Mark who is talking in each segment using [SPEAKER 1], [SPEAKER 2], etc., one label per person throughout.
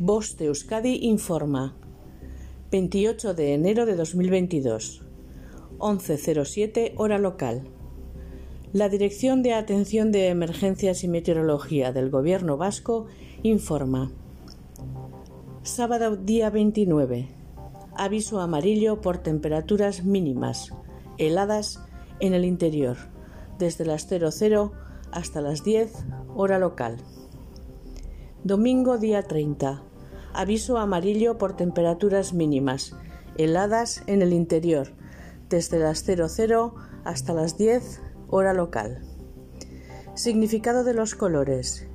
[SPEAKER 1] Voz de Euskadi informa. 28 de enero de 2022. 11.07 hora local. La Dirección de Atención de Emergencias y Meteorología del Gobierno Vasco informa. Sábado día 29. Aviso amarillo por temperaturas mínimas, heladas en el interior, desde las 00 hasta las 10 hora local. Domingo día 30. Aviso amarillo por temperaturas mínimas, heladas en el interior, desde las 00 hasta las 10 hora local. Significado de los colores.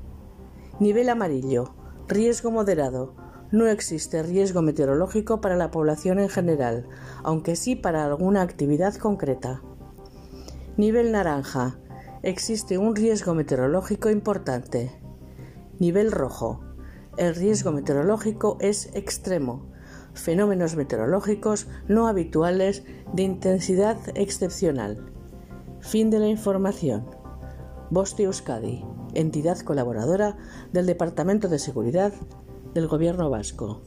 [SPEAKER 1] Nivel amarillo. Riesgo moderado. No existe riesgo meteorológico para la población en general, aunque sí para alguna actividad concreta. Nivel naranja. Existe un riesgo meteorológico importante. Nivel rojo. El riesgo meteorológico es extremo. Fenómenos meteorológicos no habituales de intensidad excepcional. Fin de la información. Bosti Euskadi, entidad colaboradora del Departamento de Seguridad del Gobierno Vasco.